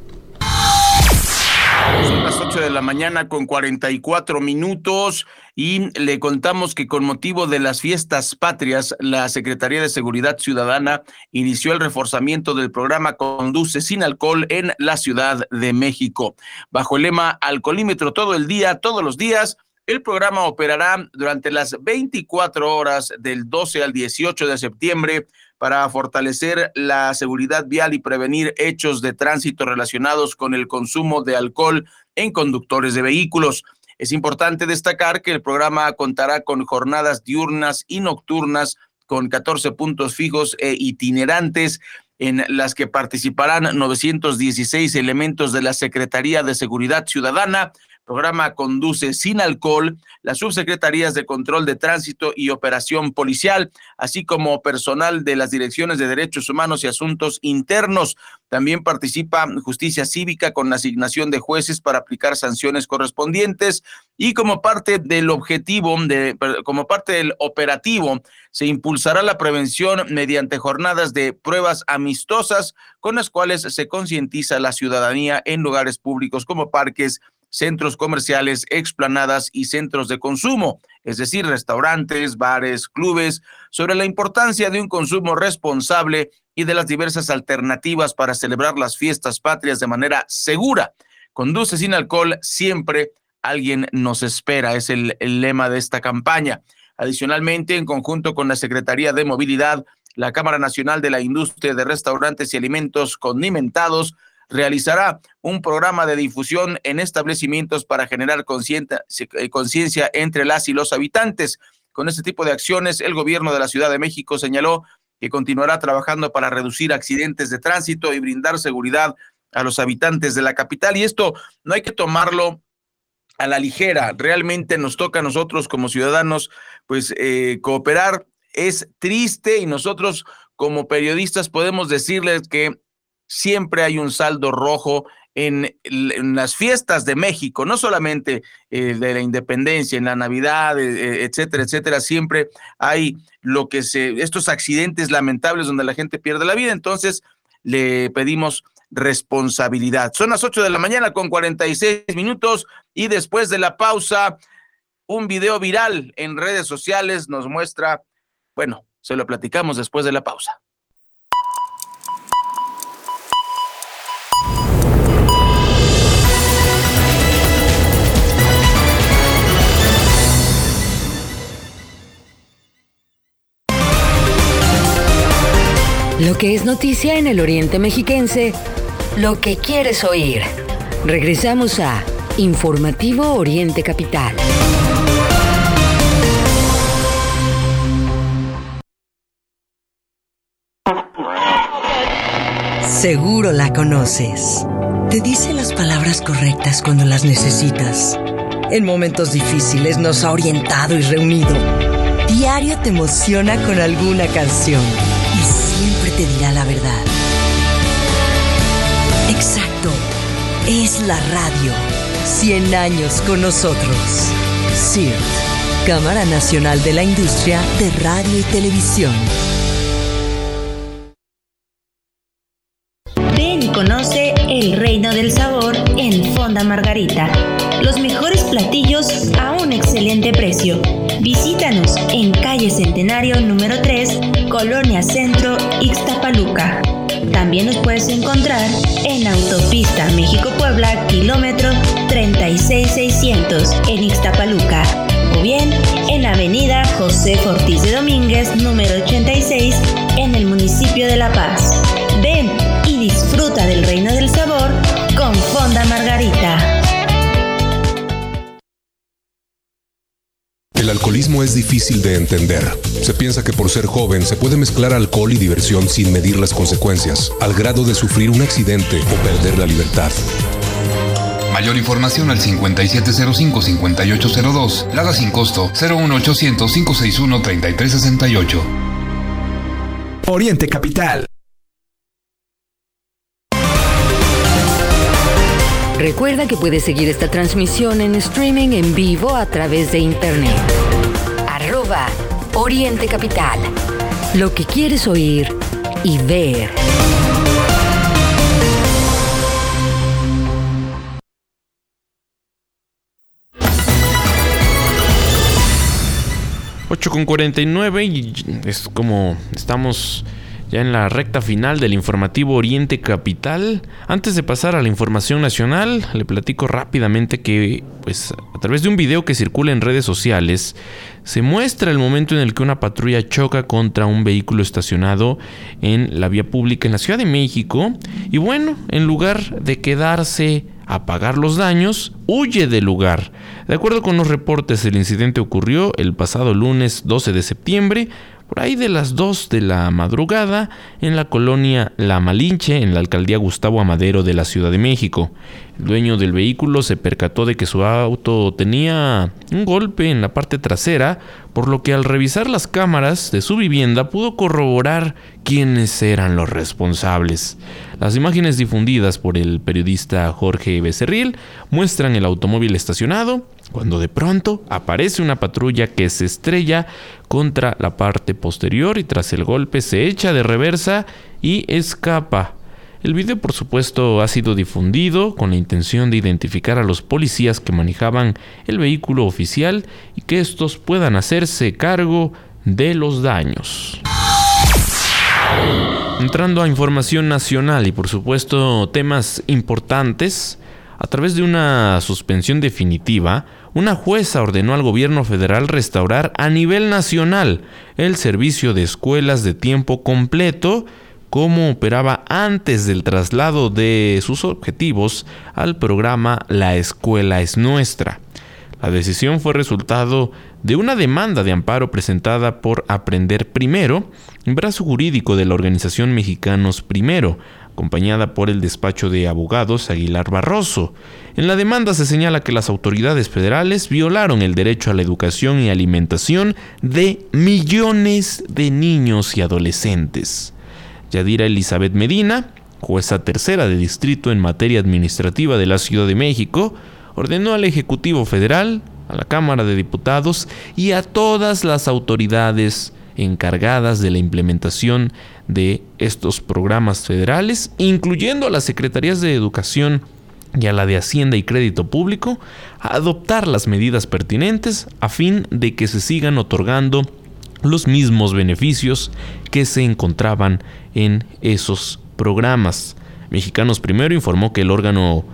Son las 8 de la mañana con 44 minutos y le contamos que con motivo de las fiestas patrias, la Secretaría de Seguridad Ciudadana inició el reforzamiento del programa Conduce sin alcohol en la Ciudad de México. Bajo el lema Alcoholímetro todo el día, todos los días, el programa operará durante las 24 horas del 12 al 18 de septiembre para fortalecer la seguridad vial y prevenir hechos de tránsito relacionados con el consumo de alcohol en conductores de vehículos. Es importante destacar que el programa contará con jornadas diurnas y nocturnas con 14 puntos fijos e itinerantes en las que participarán 916 elementos de la Secretaría de Seguridad Ciudadana, programa Conduce sin alcohol, las subsecretarías de control de tránsito y operación policial, así como personal de las direcciones de derechos humanos y asuntos internos. También participa Justicia Cívica con la asignación de jueces para aplicar sanciones correspondientes y como parte del objetivo, de, como parte del operativo, se impulsará la prevención mediante jornadas de pruebas amistosas con las cuales se concientiza la ciudadanía en lugares públicos como parques, centros comerciales, explanadas y centros de consumo, es decir, restaurantes, bares, clubes, sobre la importancia de un consumo responsable y de las diversas alternativas para celebrar las fiestas patrias de manera segura. Conduce sin alcohol, siempre alguien nos espera, es el, el lema de esta campaña. Adicionalmente, en conjunto con la Secretaría de Movilidad, la Cámara Nacional de la Industria de Restaurantes y Alimentos Condimentados, realizará un programa de difusión en establecimientos para generar eh, conciencia entre las y los habitantes. Con este tipo de acciones, el gobierno de la Ciudad de México señaló que continuará trabajando para reducir accidentes de tránsito y brindar seguridad a los habitantes de la capital. Y esto no hay que tomarlo a la ligera. Realmente nos toca a nosotros como ciudadanos, pues, eh, cooperar. Es triste y nosotros como periodistas podemos decirles que siempre hay un saldo rojo en, las fiestas de México, no solamente eh, de la independencia, en la Navidad, eh, eh, etcétera, etcétera, siempre hay lo que se, estos accidentes lamentables donde la gente pierde la vida, entonces le pedimos responsabilidad. Son las 8 de la mañana con 46 minutos y después de la pausa, un video viral en redes sociales nos muestra, bueno, se lo platicamos después de la pausa. Lo que es noticia en el Oriente Mexiquense, lo que quieres oír. Regresamos a Informativo Oriente Capital. Seguro la conoces. Te dice las palabras correctas cuando las necesitas. En momentos difíciles nos ha orientado y reunido. Diario te emociona con alguna canción la radio. 100 años con nosotros. CIRT, Cámara Nacional de la Industria de Radio y Televisión. Ven y conoce el reino del sabor en Fonda Margarita. Los mejores platillos a un excelente precio. Visítanos en calle Centenario número 3, Colonia Centro, Ixtapaluca. También nos puedes encontrar en Autopista México-Puebla, kilómetro 36600 en Ixtapaluca. O bien en Avenida José Fortís de Domínguez, número 86, en el municipio de La Paz. Ven y disfruta del reino del sabor alcoholismo es difícil de entender. Se piensa que por ser joven se puede mezclar alcohol y diversión sin medir las consecuencias, al grado de sufrir un accidente o perder la libertad. Mayor información al 5705-5802, Lada sin costo 01800-561-3368. Oriente Capital. Recuerda que puedes seguir esta transmisión en streaming en vivo a través de internet. Oriente Capital. Lo que quieres oír y ver. Con 49 y es como estamos ya en la recta final del informativo Oriente Capital. Antes de pasar a la información nacional, le platico rápidamente que, pues, a través de un video que circula en redes sociales, se muestra el momento en el que una patrulla choca contra un vehículo estacionado en la vía pública en la Ciudad de México. Y bueno, en lugar de quedarse a pagar los daños, huye del lugar. De acuerdo con los reportes, el incidente ocurrió el pasado lunes 12 de septiembre por ahí de las 2 de la madrugada en la colonia La Malinche, en la alcaldía Gustavo Amadero de la Ciudad de México. El dueño del vehículo se percató de que su auto tenía un golpe en la parte trasera, por lo que al revisar las cámaras de su vivienda pudo corroborar quiénes eran los responsables. Las imágenes difundidas por el periodista Jorge Becerril muestran el automóvil estacionado, cuando de pronto aparece una patrulla que se estrella contra la parte posterior y tras el golpe se echa de reversa y escapa. El video por supuesto ha sido difundido con la intención de identificar a los policías que manejaban el vehículo oficial y que estos puedan hacerse cargo de los daños. Entrando a información nacional y por supuesto temas importantes, a través de una suspensión definitiva, una jueza ordenó al gobierno federal restaurar a nivel nacional el servicio de escuelas de tiempo completo como operaba antes del traslado de sus objetivos al programa La Escuela es Nuestra. La decisión fue resultado de una demanda de amparo presentada por Aprender Primero, brazo jurídico de la organización Mexicanos Primero, acompañada por el despacho de abogados Aguilar Barroso. En la demanda se señala que las autoridades federales violaron el derecho a la educación y alimentación de millones de niños y adolescentes. Yadira Elizabeth Medina, jueza tercera de distrito en materia administrativa de la Ciudad de México, ordenó al Ejecutivo Federal, a la Cámara de Diputados y a todas las autoridades encargadas de la implementación de estos programas federales, incluyendo a las Secretarías de Educación y a la de Hacienda y Crédito Público, a adoptar las medidas pertinentes a fin de que se sigan otorgando los mismos beneficios que se encontraban en esos programas. Mexicanos Primero informó que el órgano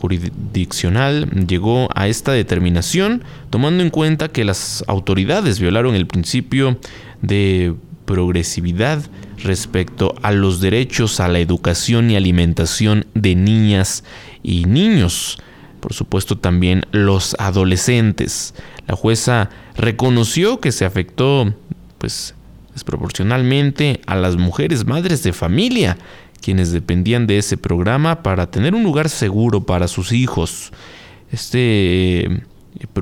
jurisdiccional llegó a esta determinación tomando en cuenta que las autoridades violaron el principio de progresividad respecto a los derechos a la educación y alimentación de niñas y niños. Por supuesto también los adolescentes. La jueza reconoció que se afectó pues desproporcionalmente a las mujeres madres de familia quienes dependían de ese programa para tener un lugar seguro para sus hijos. Este,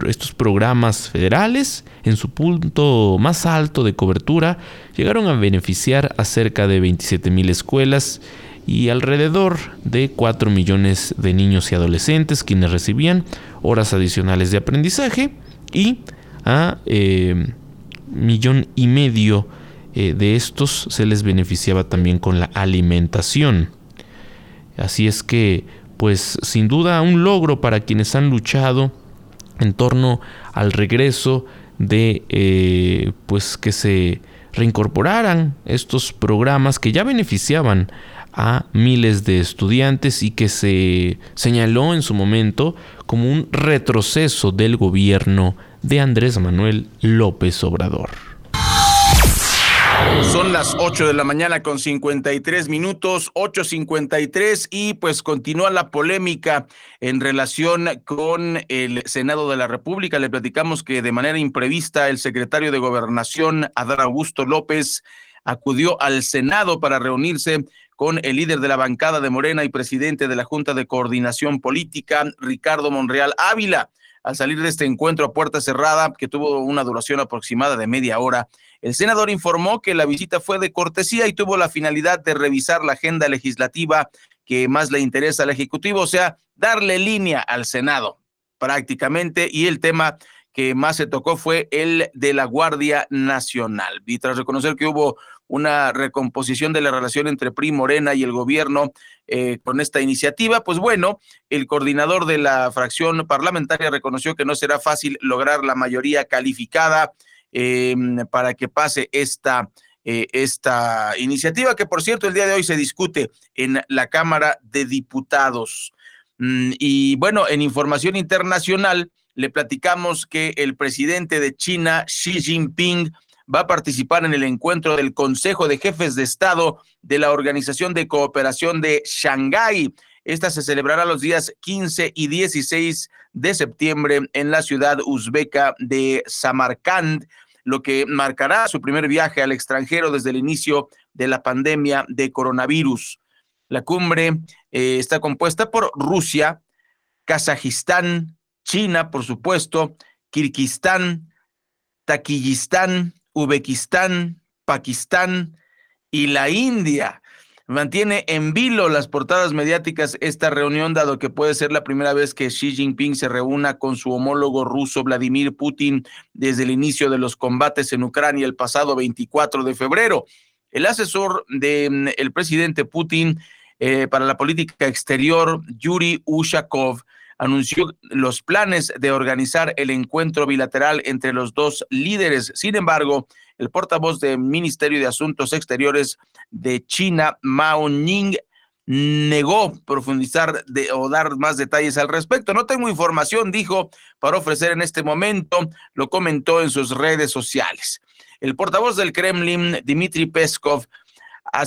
estos programas federales, en su punto más alto de cobertura, llegaron a beneficiar a cerca de 27 mil escuelas y alrededor de 4 millones de niños y adolescentes quienes recibían horas adicionales de aprendizaje y a eh, millón y medio eh, de estos se les beneficiaba también con la alimentación. Así es que, pues sin duda un logro para quienes han luchado en torno al regreso de, eh, pues que se reincorporaran estos programas que ya beneficiaban a miles de estudiantes y que se señaló en su momento como un retroceso del gobierno de Andrés Manuel López Obrador. Son las 8 de la mañana con 53 minutos, 8.53 y pues continúa la polémica en relación con el Senado de la República. Le platicamos que de manera imprevista el secretario de Gobernación, Adán Augusto López, acudió al Senado para reunirse con el líder de la bancada de Morena y presidente de la Junta de Coordinación Política, Ricardo Monreal Ávila. Al salir de este encuentro a puerta cerrada, que tuvo una duración aproximada de media hora, el senador informó que la visita fue de cortesía y tuvo la finalidad de revisar la agenda legislativa que más le interesa al Ejecutivo, o sea, darle línea al Senado prácticamente y el tema que más se tocó fue el de la Guardia Nacional. Y tras reconocer que hubo una recomposición de la relación entre PRI Morena y el gobierno eh, con esta iniciativa, pues bueno, el coordinador de la fracción parlamentaria reconoció que no será fácil lograr la mayoría calificada Em, para que pase esta, eh, esta iniciativa, que por cierto el día de hoy se discute en la Cámara de Diputados. Mm, y bueno, en información internacional le platicamos que el presidente de China, Xi Jinping, va a participar en el encuentro del Consejo de Jefes de Estado de la Organización de Cooperación de Shanghái Esta se celebrará los días 15 y 16 de septiembre en la ciudad uzbeca de Samarkand, lo que marcará su primer viaje al extranjero desde el inicio de la pandemia de coronavirus. La cumbre eh, está compuesta por Rusia, Kazajistán, China, por supuesto, Kirguistán, Taquillistán, Uzbekistán, Pakistán y la India. Mantiene en vilo las portadas mediáticas esta reunión, dado que puede ser la primera vez que Xi Jinping se reúna con su homólogo ruso Vladimir Putin desde el inicio de los combates en Ucrania el pasado 24 de febrero. El asesor del mm, presidente Putin eh, para la política exterior, Yuri Ushakov, anunció los planes de organizar el encuentro bilateral entre los dos líderes. Sin embargo, el portavoz del Ministerio de Asuntos Exteriores de China, Mao Ning, negó profundizar o dar más detalles al respecto. No tengo información, dijo, para ofrecer en este momento, lo comentó en sus redes sociales. El portavoz del Kremlin, Dmitry Peskov,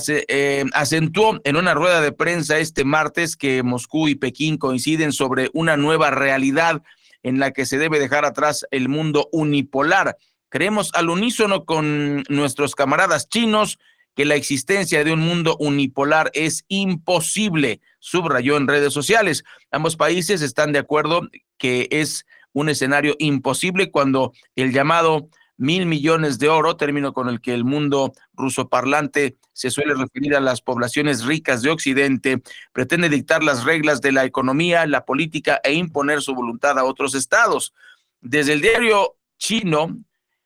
eh, acentuó en una rueda de prensa este martes que Moscú y Pekín coinciden sobre una nueva realidad en la que se debe dejar atrás el mundo unipolar. Creemos al unísono con nuestros camaradas chinos que la existencia de un mundo unipolar es imposible, subrayó en redes sociales. Ambos países están de acuerdo que es un escenario imposible cuando el llamado mil millones de oro, término con el que el mundo ruso parlante se suele referir a las poblaciones ricas de Occidente, pretende dictar las reglas de la economía, la política e imponer su voluntad a otros estados. Desde el diario chino,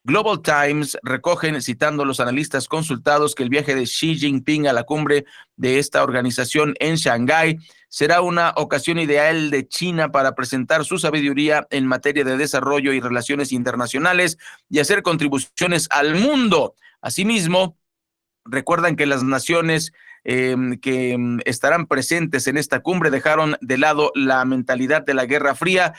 Global Times recogen, citando a los analistas consultados, que el viaje de Xi Jinping a la cumbre de esta organización en Shanghái será una ocasión ideal de China para presentar su sabiduría en materia de desarrollo y relaciones internacionales y hacer contribuciones al mundo. Asimismo, recuerdan que las naciones em, que em, estarán presentes en esta cumbre dejaron de lado la mentalidad de la Guerra Fría,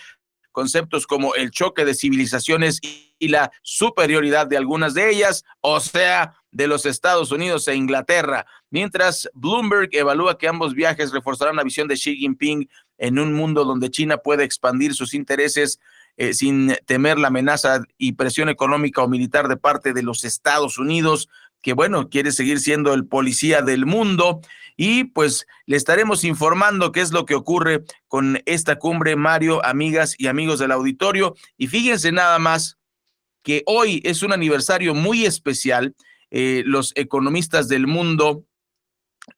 conceptos como el choque de civilizaciones y la superioridad de algunas de ellas, o sea, de los Estados Unidos e Inglaterra, mientras Bloomberg evalúa que ambos viajes reforzarán la visión de Xi Jinping en un mundo donde China puede expandir sus intereses eh, sin temer la amenaza y presión económica o militar de parte de los Estados Unidos, que bueno, quiere seguir siendo el policía del mundo. Y pues le estaremos informando qué es lo que ocurre con esta cumbre, Mario, amigas y amigos del auditorio. Y fíjense nada más que hoy es un aniversario muy especial. Eh, los economistas del mundo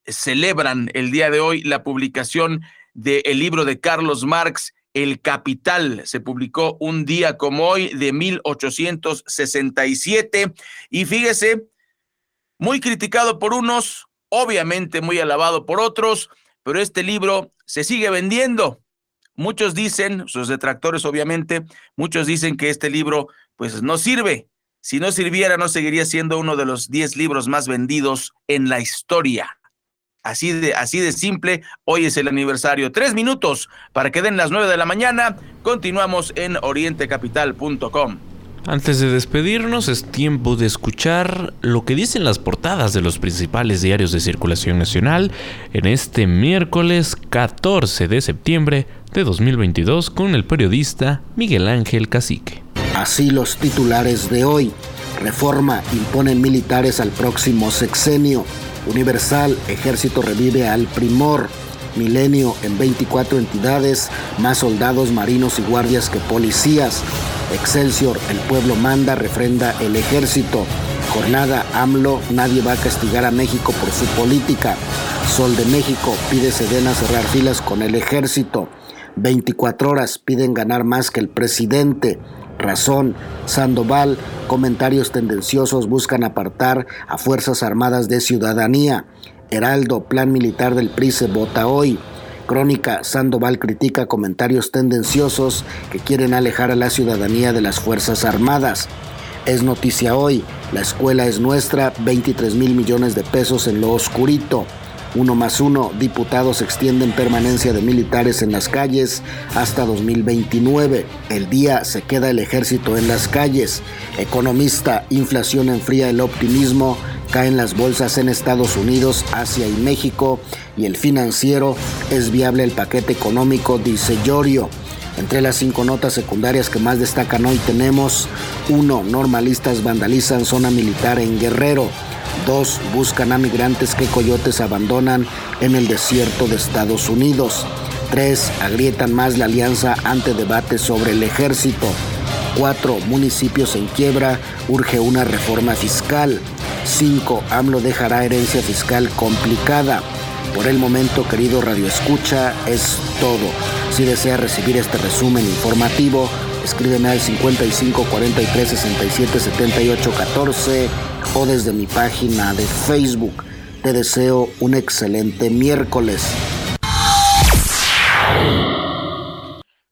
celebran el día de hoy la publicación del libro de Carlos Marx, El Capital. Se publicó un día como hoy de 1867. Y fíjese, muy criticado por unos, obviamente muy alabado por otros, pero este libro se sigue vendiendo. Muchos dicen, sus detractores obviamente, muchos dicen que este libro pues no sirve. Si no sirviera, no seguiría siendo uno de los 10 libros más vendidos en la historia. Así de, así de simple, hoy es el aniversario. Tres minutos para que den las nueve de la mañana. Continuamos en orientecapital.com. Antes de despedirnos, es tiempo de escuchar lo que dicen las portadas de los principales diarios de circulación nacional en este miércoles 14 de septiembre de 2022 con el periodista Miguel Ángel Cacique. Así los titulares de hoy. Reforma imponen militares al próximo sexenio. Universal, ejército revive al primor. Milenio en 24 entidades, más soldados, marinos y guardias que policías. Excelsior, el pueblo manda, refrenda el ejército. Jornada AMLO, nadie va a castigar a México por su política. Sol de México pide Sedena cerrar filas con el ejército. 24 horas piden ganar más que el presidente. Razón, Sandoval, comentarios tendenciosos buscan apartar a Fuerzas Armadas de ciudadanía. Heraldo, plan militar del PRI se vota hoy. Crónica, Sandoval critica comentarios tendenciosos que quieren alejar a la ciudadanía de las Fuerzas Armadas. Es noticia hoy, la escuela es nuestra, 23 mil millones de pesos en lo oscurito. Uno más uno, diputados extienden permanencia de militares en las calles hasta 2029. El día se queda el ejército en las calles. Economista, inflación enfría el optimismo Caen las bolsas en Estados Unidos, Asia y México y el financiero es viable el paquete económico, dice Llorio. Entre las cinco notas secundarias que más destacan hoy tenemos 1. Normalistas vandalizan zona militar en Guerrero. 2. Buscan a migrantes que coyotes abandonan en el desierto de Estados Unidos. 3. Agrietan más la alianza ante debate sobre el ejército. 4. Municipios en quiebra, urge una reforma fiscal. 5. AMLO dejará herencia fiscal complicada. Por el momento, querido Radio Escucha, es todo. Si desea recibir este resumen informativo, escríbeme al 55 43 67 78 14 o desde mi página de Facebook. Te deseo un excelente miércoles.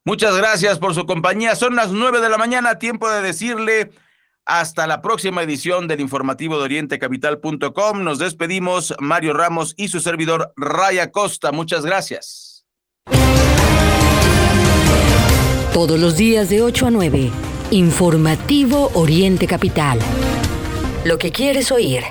Muchas gracias por su compañía. Son las nueve de la mañana, tiempo de decirle hasta la próxima edición del informativo de orientecapital.com. Nos despedimos, Mario Ramos y su servidor Raya Costa. Muchas gracias. Todos los días de 8 a 9, Informativo Oriente Capital. Lo que quieres oír.